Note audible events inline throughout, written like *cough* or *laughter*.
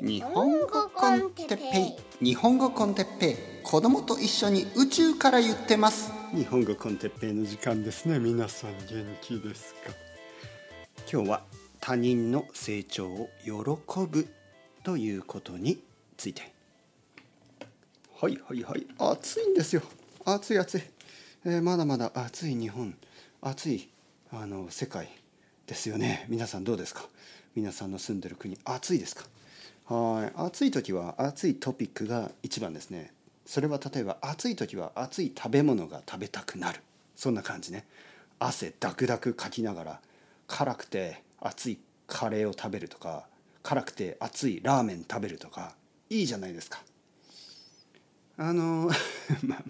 日本語コンテッペイ。日本語コンテッペイ。子供と一緒に宇宙から言ってます。日本語コンテッペイの時間ですね。皆さん元気ですか？今日は他人の成長を喜ぶということについて。はいはいはい。暑いんですよ。暑い暑い、えーまだまだ暑い日本。暑いあの世界ですよね。皆さんどうですか？皆さんの住んでる国暑いですか？はい。暑い時は暑いトピックが一番ですね。それは例えば暑い時は暑い食べ物が食べたくなる。そんな感じね。汗ダクダクかきながら辛くて熱いカレーを食べるとか辛くて熱いラーメン食べるとかいいじゃないですか。あの *laughs* まあ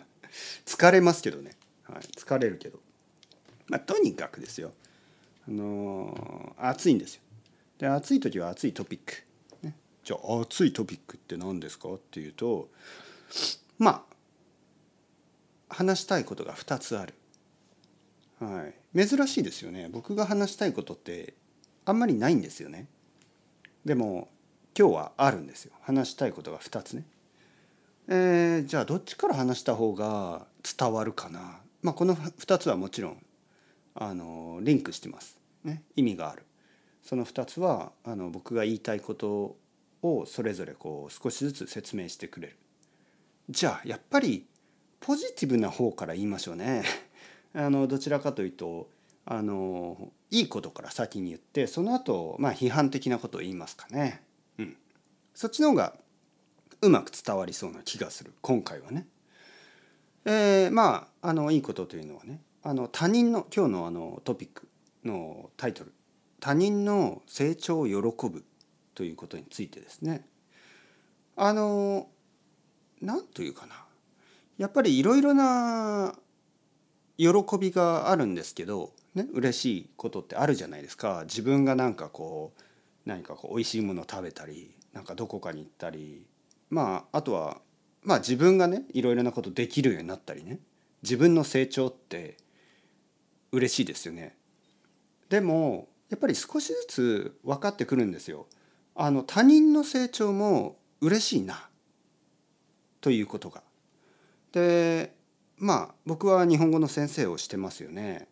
疲れますけどね、はい、疲れるけど。まあとにかくですよ。あの暑いんですよ。で暑い時は暑いトピック、じゃあ暑いトピックって何ですか？っていうとまあ話したいことが2つある、はい、珍しいですよね。僕が話したいことってあんまりないんですよね。でも今日はあるんですよ。話したいことが2つね。えー、じゃあどっちから話した方が伝わるかな？まあこの2つはもちろんあのリンクしてます、ね、意味がある。その2つはあの僕が言いたいことをそれぞれこう少しずつ説明してくれる。じゃあやっぱりポジティブな方から言いましょうね。*laughs* あのどちらかというとあのいいことから先に言ってその後まあ批判的なことを言いますかね。うん。そっちの方がうまく伝わりそうな気がする。今回はね。えー、まああのいいことというのはねあの他人の今日のあのトピックのタイトル「他人の成長を喜ぶ」ということについてですねあの何というかなやっぱりいろいろな喜びがあるんですけど、ね、嬉しいことってあるじゃないですか自分がなんかこう何かこう美味しいものを食べたりなんかどこかに行ったりまああとはまあ自分がねいろいろなことできるようになったりね自分の成長って嬉しいですよね。でもやっぱり少しずつ分かってくるんですよ。あの他人の成長も嬉しいなということが。でまあ僕は日本語の先生をしてますよね。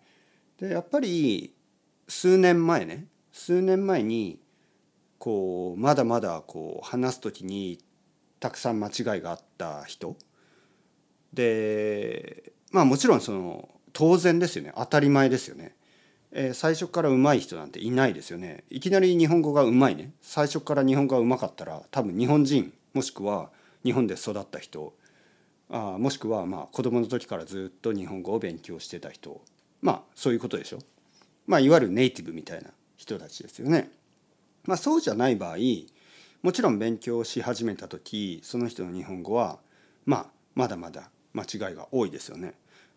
でやっぱり数年前ね数年前にこうまだまだこう話す時にたくさん間違いがあった人でまあもちろんその当然ですよね当たり前ですよね、えー、最初から上手い人なんていないですよねいきなり日本語が上手いね最初から日本語が上手かったら多分日本人もしくは日本で育った人あもしくはまあ子供の時からずっと日本語を勉強してた人まあそういうことでしょまあいわゆるネイティブみたいな人たちですよねまあそうじゃない場合もちろん勉強し始めた時その人の日本語はまあまだまだ間違いが多いですよね。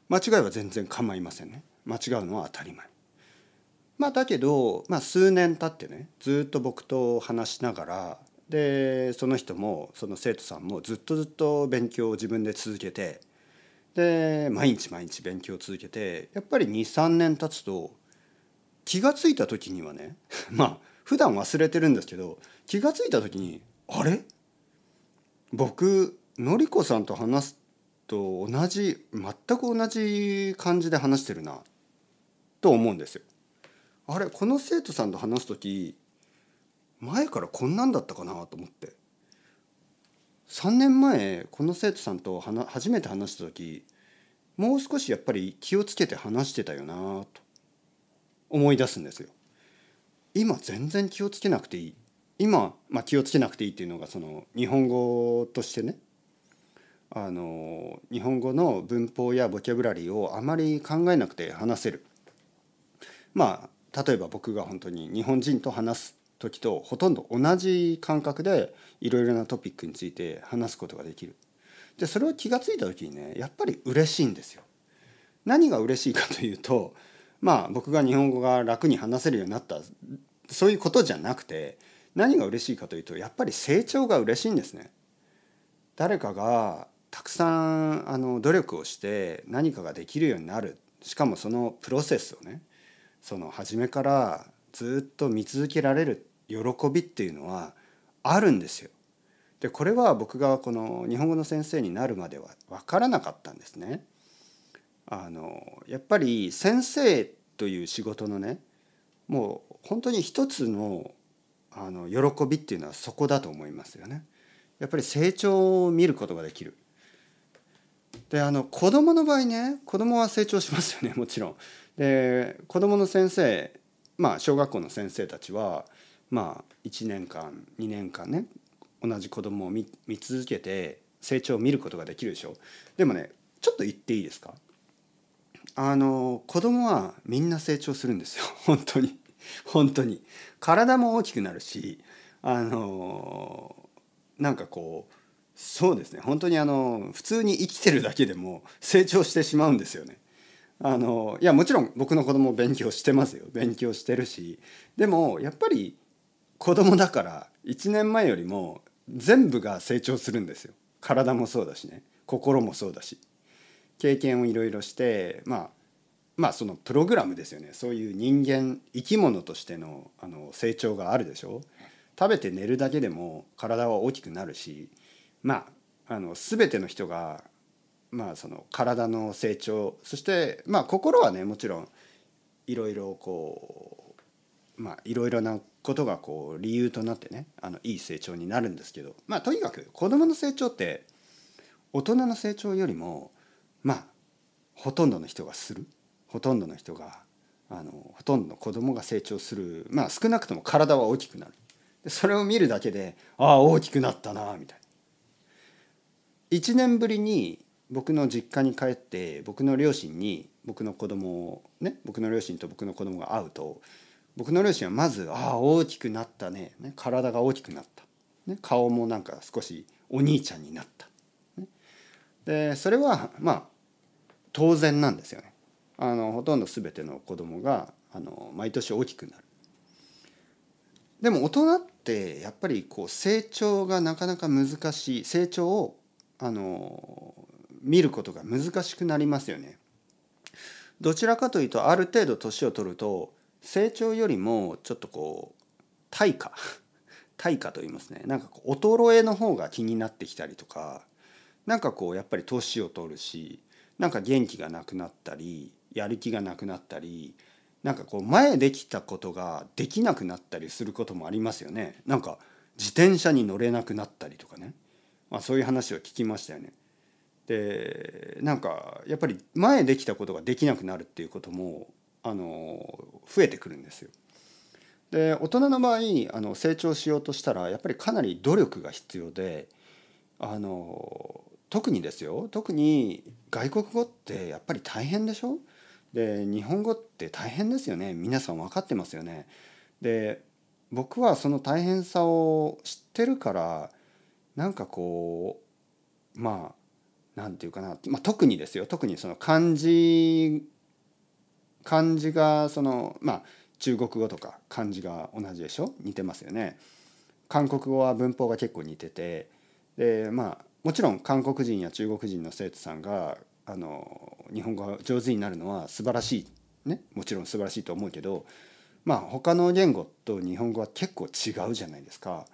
間違いは全然構いませんね。間違うのは当たり前。まあだけど、まあ、数年経ってねずっと僕と話しながらでその人もその生徒さんもずっとずっと勉強を自分で続けてで毎日毎日勉強を続けてやっぱり23年経つと気が付いた時にはね *laughs* まあ普段忘れてるんですけど気が付いた時にあれ？僕のりこさんと話すと同じ全く同じ感じで話してるなと思うんですよ。あれこの生徒さんと話す時前からこんなんだったかなと思って。3年前この生徒さんと初めて話した時もう少しやっぱり気をつけて話してたよなと思い出すんですよ。今全然気をつけなくていい。今、まあ、気をつけなくていいっていうのがその日本語としてね。あの日本語の文法やボキャブラリーをあまり考えなくて話せる。まあ例えば僕が本当に日本人と話す時とほとんど同じ感覚でいろいろなトピックについて話すことができる。でそれを気が付いた時にねやっぱり嬉しいんですよ。何が嬉しいかというとまあ僕が日本語が楽に話せるようになったそういうことじゃなくて何が嬉しいかというとやっぱり成長が嬉しいんですね。誰かがたくさんあの努力をして何かができるようになる。しかもそのプロセスをねその初めからずっと見続けられる喜びっていうのはあるんですよ。でこれは僕がこの日本語の先生になるまでは分からなかったんですね。あのやっぱり先生という仕事のねもう本当に一つのあの喜びっていうのはそこだと思いますよね。やっぱり成長を見ることができる。であの子供の場合ね子供は成長しますよね *laughs* もちろん。で子供の先生まあ小学校の先生たちはまあ1年間2年間ね同じ子供を見続けて成長を見ることができるでしょ。でもねちょっと言っていいですか？あの子供はみんな成長するんですよ。*laughs* 本当に。本当に。体も大きくなるしあのなんかこうそうですね。本当にあの普通に生きてるだけでも成長してしまうんですよね。あのいやもちろん僕の子供勉強してますよ。勉強してるし。でもやっぱり子供だから1年前よりも全部が成長するんですよ。体もそうだしね。心もそうだし。経験をいろいろしてまあまあそのプログラムですよね。そういう人間生き物としてのあの成長があるでしょ。食べて寝るだけでも体は大きくなるし。まああの全ての人がまあその体の成長そしてまあ心はねもちろんいろいろこうまあいろいろなことがこう理由となってねあのいい成長になるんですけどまあとにかく子どもの成長って大人の成長よりもまあほとんどの人がする。ほとんどの人があのほとんどの子供が成長する。まあ少なくとも体は大きくなる。でそれを見るだけでああ大きくなったなみたいな。1年ぶりに僕の実家に帰って僕の両親に僕の子供をね僕の両親と僕の子供が会うと僕の両親はまず「ああ大きくなったね」ね体が大きくなった、ね、顔もなんか少しお兄ちゃんになった、ね、でそれはまあ当然なんですよね。あのほとんど全ての子供があの毎年大きくなる。でも大人ってやっぱりこう成長がなかなか難しい。成長をあの見ることが難しくなりますよね。どちらかというとある程度年を取ると成長よりもちょっとこう対価。*laughs* 対価と言いますね。なんかこう衰えの方が気になってきたりとかなんかこうやっぱり年を取るしなんか元気がなくなったりやる気がなくなったりなんかこう前できたことができなくなったりすることもありますよね。なんか自転車に乗れなくなったりとかね、まあ、そういう話を聞きましたよね。でなんかやっぱり前できたことができなくなるっていうこともあの増えてくるんですよ。で大人の場合あの成長しようとしたらやっぱりかなり努力が必要であの特にですよ特に外国語ってやっぱり大変でしょ？で日本語って大変ですよね皆さん分かってますよね。で僕はその大変さを知ってるからなんかこうまあ何て言うかな、まあ、特にですよ。特にその漢字漢字がそのまあ中国語とか漢字が同じでしょ？似てますよね。韓国語は文法が結構似てて。でまあもちろん韓国人や中国人の生徒さんがあの日本語が上手になるのは素晴らしい。ね？もちろん素晴らしいと思うけどまあ他の言語と日本語は結構違うじゃないですか。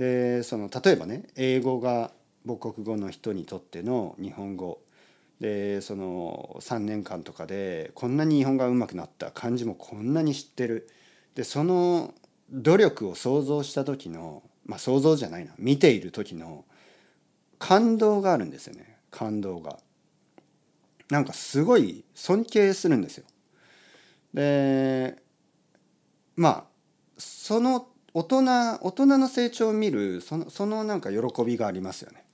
でその例えばね英語が母国語の人にとっての日本語でその3年間とかでこんなに日本語がうまくなった漢字もこんなに知ってるでその努力を想像した時のまあ想像じゃないな見ている時の感動があるんですよね感動が。なんかすごい尊敬するんですよ。でまあその大人大人の成長を見るそのそのなんか喜びがありますよね。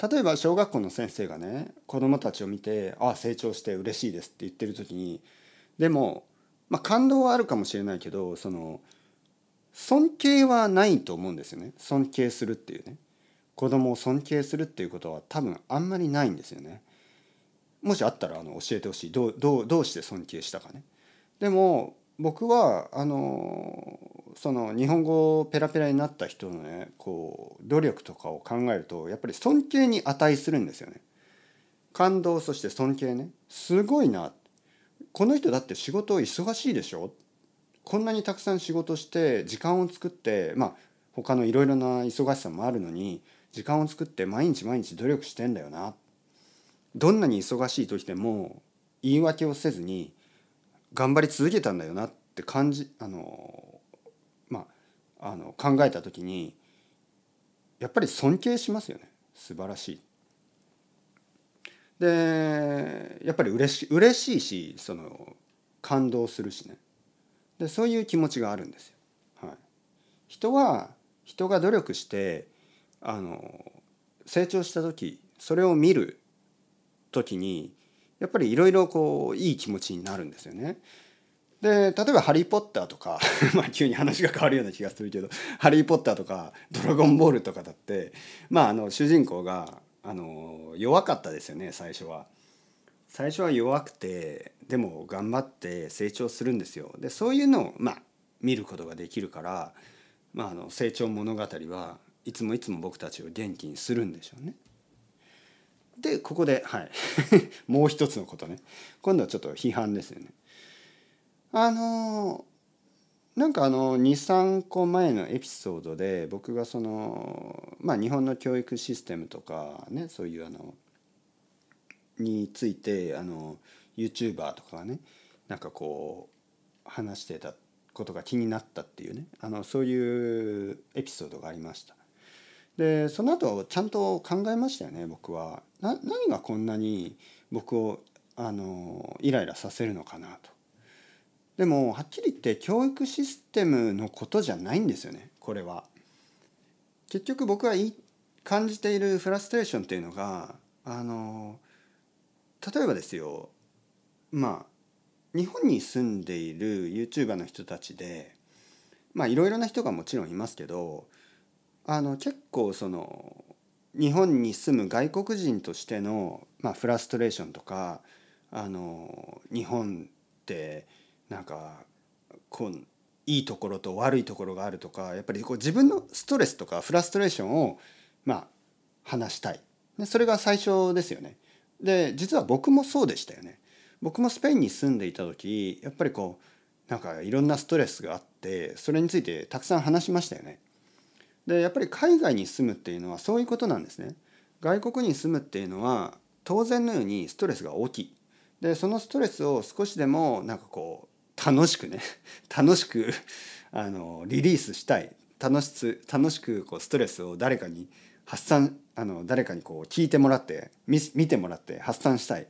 例えば小学校の先生がね子どもたちを見て「ああ成長して嬉しいです」って言ってる時にでも、まあ、感動はあるかもしれないけどその尊敬はないと思うんですよね尊敬するっていうね子供を尊敬するっていうことは多分あんまりないんですよね。もしあったらあの教えてほしいどうどうどうして尊敬したかね。でも僕はあのその日本語ペラペラになった人のねこう努力とかを考えるとやっぱり尊敬に値するんですよね。感動そして尊敬ね。すごいな。この人だって仕事忙しいでしょ？こんなにたくさん仕事して時間を作ってまあ他のいろいろな忙しさもあるのに時間を作って毎日毎日努力してんだよな。どんなに忙しい時でも言い訳をせずに頑張り続けたんだよなって感じあのまああの考えた時にやっぱり尊敬しますよね素晴らしい。でやっぱり嬉し嬉しいしその感動するしねでそういう気持ちがあるんですよ。はい、人は人が努力してあの成長した時それを見る時にやっぱりいろいろこういい気持ちになるんですよね。で例えば「ハリー・ポッター」とか *laughs* まあ急に話が変わるような気がするけど「ハリー・ポッター」とか「ドラゴンボール」とかだってまああの主人公があの弱かったですよね最初は。最初は弱くてでも頑張って成長するんですよ。でそういうのをまあ見ることができるから、まあ、あの成長物語はいつもいつも僕たちを元気にするんでしょうね。でここではい *laughs* もう一つのことね今度はちょっと批判ですよね。あのなんかあの23個前のエピソードで僕がそのまあ日本の教育システムとかねそういうあのについてあの YouTuber とかがねなんかこう話してたことが気になったっていうねあのそういうエピソードがありました。でその後ちゃんと考えましたよね僕は。な何がこんなに僕をあのイライラさせるのかなと。でもはっきり言って教育システムのことじゃないんですよねこれは。結局僕が感じているフラストレーションっていうのがあの例えばですよまあ日本に住んでいる YouTuber の人たちでまあいろいろな人がもちろんいますけどあの結構その日本に住む外国人としての、まあ、フラストレーションとかあの日本ってなんかこういいところと悪いところがあるとかやっぱりこう自分のストレスとかフラストレーションをまあ話したいそれが最初ですよね。で実は僕もそうでしたよね。僕もスペインに住んでいた時やっぱりこうなんかいろんなストレスがあってそれについてたくさん話しましたよね。でやっぱり海外に住むっていうのはそういうことなんですね。外国に住むっていうのは当然のようにストレスが大きい。でそのストレスを少しでもなんかこう楽しくね *laughs* 楽しくあのリリースしたい楽し楽しくこうストレスを誰かに発散あの誰かにこう聞いてもらって見てもらって発散したい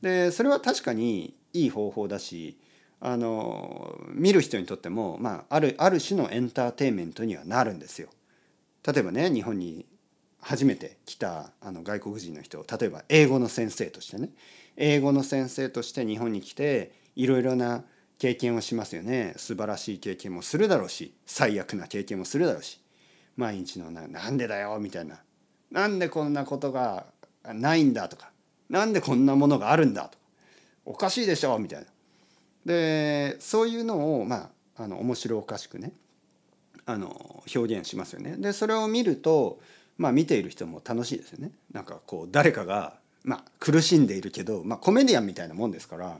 でそれは確かにいい方法だしあの見る人にとっても、まあ、あるある種のエンターテインメントにはなるんですよ。例えばね日本に初めて来たあの外国人の人例えば英語の先生としてね。英語の先生として日本に来ていろいろな経験をしますよね。素晴らしい経験もするだろうし最悪な経験もするだろうし。毎日のな「なんでだよ」みたいな「なんでこんなことがないんだ」とか「なんでこんなものがあるんだ」とか「おかしいでしょ」みたいな。でそういうのをまああの面白おかしくねあの表現しますよね。でそれを見ると、まあ、見ている人も楽しいですよね。なんかこう誰かが、まあ、苦しんでいるけど、まあ、コメディアンみたいなもんですから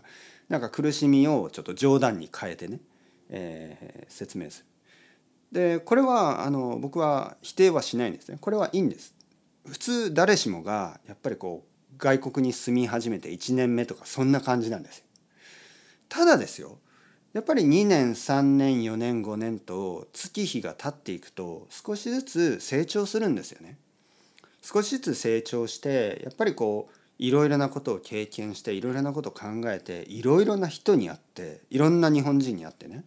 なんか苦しみをちょっと冗談に変えてね、えー、説明する。でこれはあの僕は否定はしないんですね。これはいいんです。普通誰しもがやっぱりこう外国に住み始めて1年目とかそんな感じなんですよ。ただですよやっぱり2年3年4年5年と月日が経っていくと少しずつ成長するんですよね。少しずつ成長してやっぱりこういろいろなことを経験していろいろなことを考えていろいろな人に会っていろんな日本人に会ってね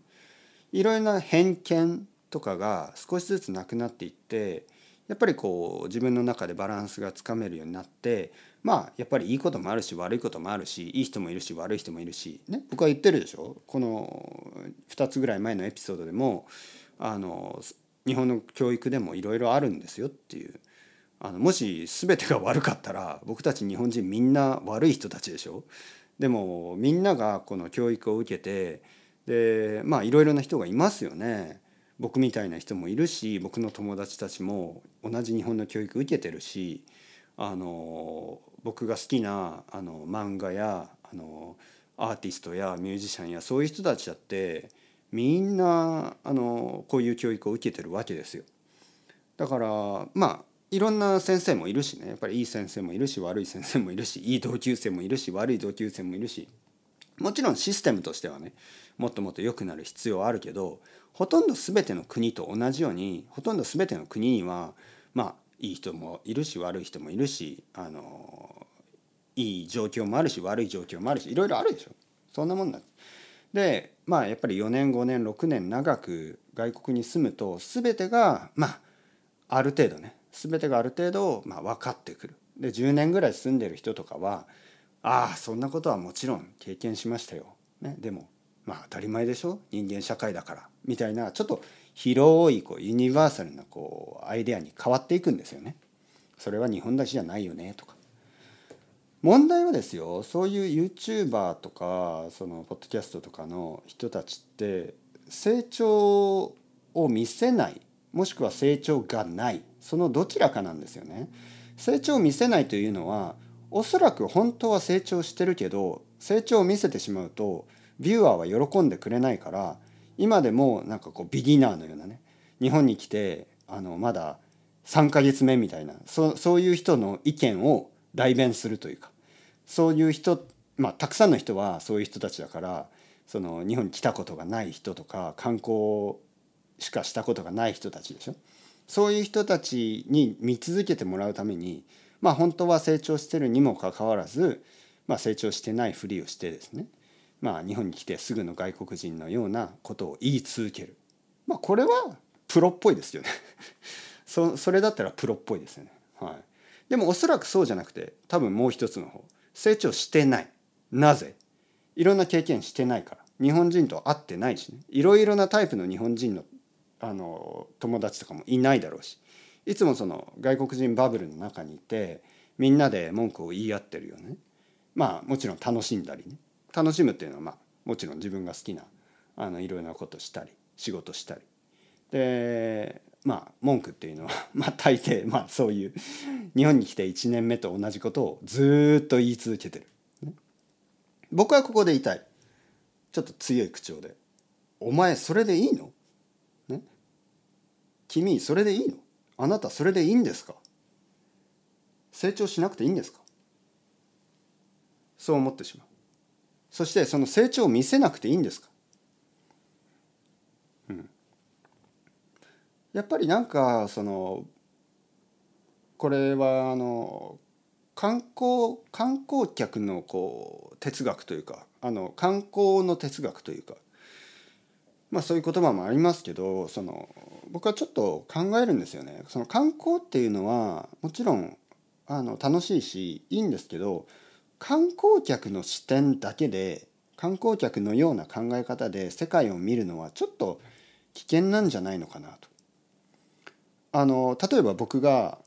いろいろな偏見とかが少しずつなくなっていってやっぱりこう自分の中でバランスがつかめるようになってまあやっぱりいいこともあるし悪いこともあるしいい人もいるし悪い人もいるし、ね、僕は言ってるでしょ？この2つぐらい前のエピソードでもあの日本の教育でもいろいろあるんですよっていう。あのもし全てが悪かったら僕たち日本人みんな悪い人たちでしょ？でもみんながこの教育を受けてでまあいろいろな人がいますよね。僕みたいな人もいるし僕の友達たちも同じ日本の教育受けてるしあの僕が好きなあの漫画やあのアーティストやミュージシャンやそういう人たちだってみんなあのこういう教育を受けてるわけですよ。だからまあいろんな先生もいるしねやっぱりいい先生もいるし悪い先生もいるしいい同級生もいるし悪い同級生もいるしもちろんシステムとしてはねもっともっと良くなる必要はあるけどほとんど全ての国と同じようにほとんど全ての国にはまあいい人もいるし悪い人もいるしあのいい状況もあるし悪い状況もあるしいろいろあるでしょそんなもんなんでまあやっぱり4年5年6年長く外国に住むと全てがまあある程度ね全てがある程度、まあ、分かってくる。で10年ぐらい住んでる人とかはああそんなことはもちろん経験しましたよ。ね、でもまあ当たり前でしょ？人間社会だからみたいなちょっと広いこうユニバーサルなこうアイデアに変わっていくんですよね。それは日本だけじゃないよねとか。問題はですよそういう YouTuber とかそのポッドキャストとかの人たちって成長を見せないもしくは成長がないそのどちらかなんですよね。成長を見せないというのはおそらく本当は成長してるけど成長を見せてしまうとビューアーは喜んでくれないから今でもなんかこうビギナーのようなね日本に来てあのまだ3ヶ月目みたいなそそういう人の意見を代弁するというかそういう人まあたくさんの人はそういう人たちだからその日本に来たことがない人とか観光しかしたことがない人たちでしょ？そういう人たちに見続けてもらうためにまあ本当は成長してるにもかかわらず、まあ、成長してないふりをしてですねまあ日本に来てすぐの外国人のようなことを言い続ける。まあこれはプロっぽいですよね *laughs* そそれだったらプロっぽいですよね。はい、でもおそらくそうじゃなくて多分もう一つの方成長してない。なぜ？いろんな経験してないから日本人と会ってないしねいろいろなタイプの日本人のあの友達とかもいないだろうしいつもその外国人バブルの中にいてみんなで文句を言い合ってるよね。まあもちろん楽しんだりね。楽しむっていうのはまあもちろん自分が好きなあのいろいろなことしたり仕事したり。でまあ文句っていうのは *laughs* まあ大抵まあそういう日本に来て1年目と同じことをずっと言い続けてる、ね、僕はここで言いたい。ちょっと強い口調で「お前それでいいの？ね。君それでいいの？あなたそれでいいんですか？成長しなくていいんですか？そう思ってしまう。そしてその成長を見せなくていいんですか？うん。やっぱりなんかそのこれはあの観光観光客のこう哲学というかあの観光の哲学というかまあそういう言葉もありますけどその僕はちょっと考えるんですよね。その観光っていうのはもちろんあの楽しいしいいんですけど観光客の視点だけで観光客のような考え方で世界を見るのはちょっと危険なんじゃないのかなと。あの例えば僕が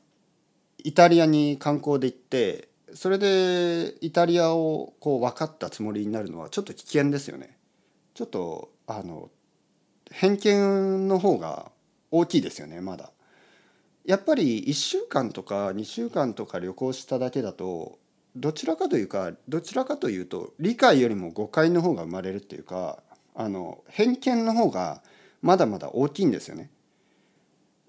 イタリアに観光で行ってそれでイタリアをこう分かったつもりになるのはちょっと危険ですよね。ちょっとあの偏見の方が大きいですよねまだ。やっぱり1週間とか2週間とか旅行しただけだとどちらかというかどちらかというと理解よりも誤解の方が生まれるっていうかあの偏見の方がまだまだ大きいんですよね。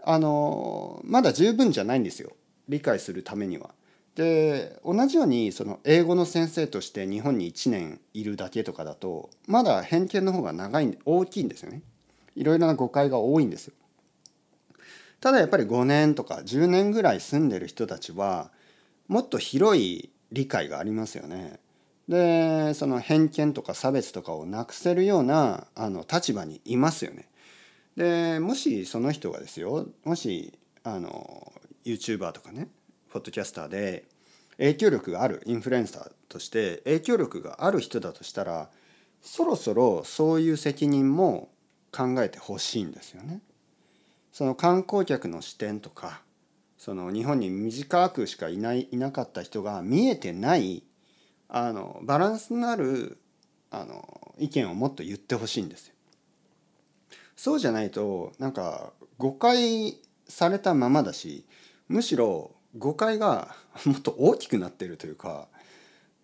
あのまだ十分じゃないんですよ理解するためには。で同じようにその英語の先生として日本に1年いるだけとかだとまだ偏見の方が長い大きいんですよね。いろいろな誤解が多いんですよ。ただやっぱり5年とか10年ぐらい住んでる人たちはもっと広い理解がありますよね。でその偏見とか差別とかをなくせるようなあの立場にいますよね。でもしその人がですよもしあの YouTuber とかねポッドキャスターで影響力があるインフルエンサーとして影響力がある人だとしたらそろそろそういう責任も考えてほしいんですよね。その観光客の視点とかその日本に短くしかいないいなかった人が見えてないあのバランスのあるあの意見をもっと言ってほしいんですよ。そうじゃないとなんか誤解されたままだしむしろ誤解がもっと大きくなってるというか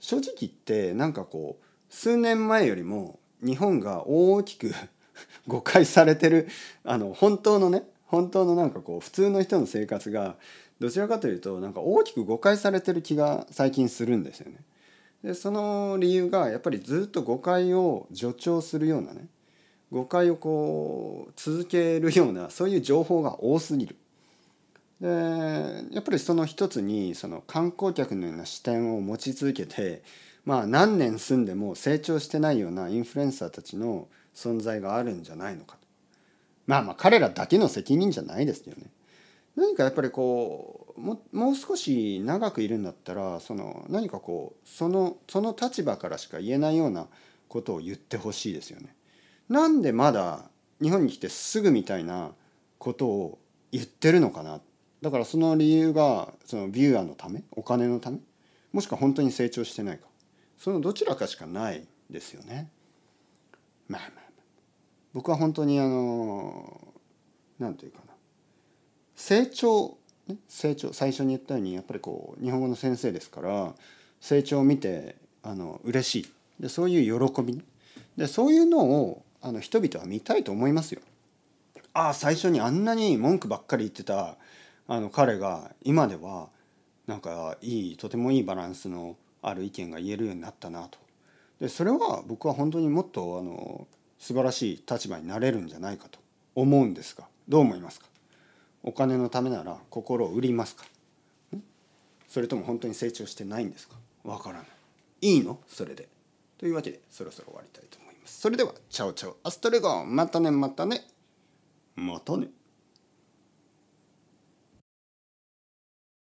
正直言ってなんかこう数年前よりも日本が大きく *laughs* 誤解されてるあの本当のね本当のなんかこう普通の人の生活がどちらかというとなんか大きく誤解されてる気が最近するんですよね。でその理由がやっぱりずっと誤解を助長するようなね誤解をこう続けるようなそういう情報が多すぎる。でやっぱりその一つにその観光客のような視点を持ち続けてまあ何年住んでも成長してないようなインフルエンサーたちの存在があるんじゃないのかと。まあまあ彼らだけの責任じゃないですよね。何かやっぱりこうももう少し長くいるんだったらその何かこうそのその立場からしか言えないようなことを言ってほしいですよね。なんでまだ日本に来てすぐみたいなことを言ってるのかな。だからその理由がそのビューアーのためお金のためもしくは本当に成長してないか。そのどちらかしかないですよね。まあまあ、まあ、僕は本当にあの何て言うかな。成長成長最初に言ったようにやっぱりこう日本語の先生ですから成長を見てあの嬉しい。でそういう喜びでそういうのをあの人々は見たいと思いますよ。ああ最初にあんなに文句ばっかり言ってたあの彼が今ではなんかいいとてもいいバランスのある意見が言えるようになったなと。でそれは僕は本当にもっとあの素晴らしい立場になれるんじゃないかと思うんですがどう思いますか？お金のためなら心を売りますか？それとも本当に成長してないんですか？わからない。いいの？それで。というわけでそろそろ終わりたいと思います。それではチャオチャオ。アストレゴ。ンまたねまたね。またね。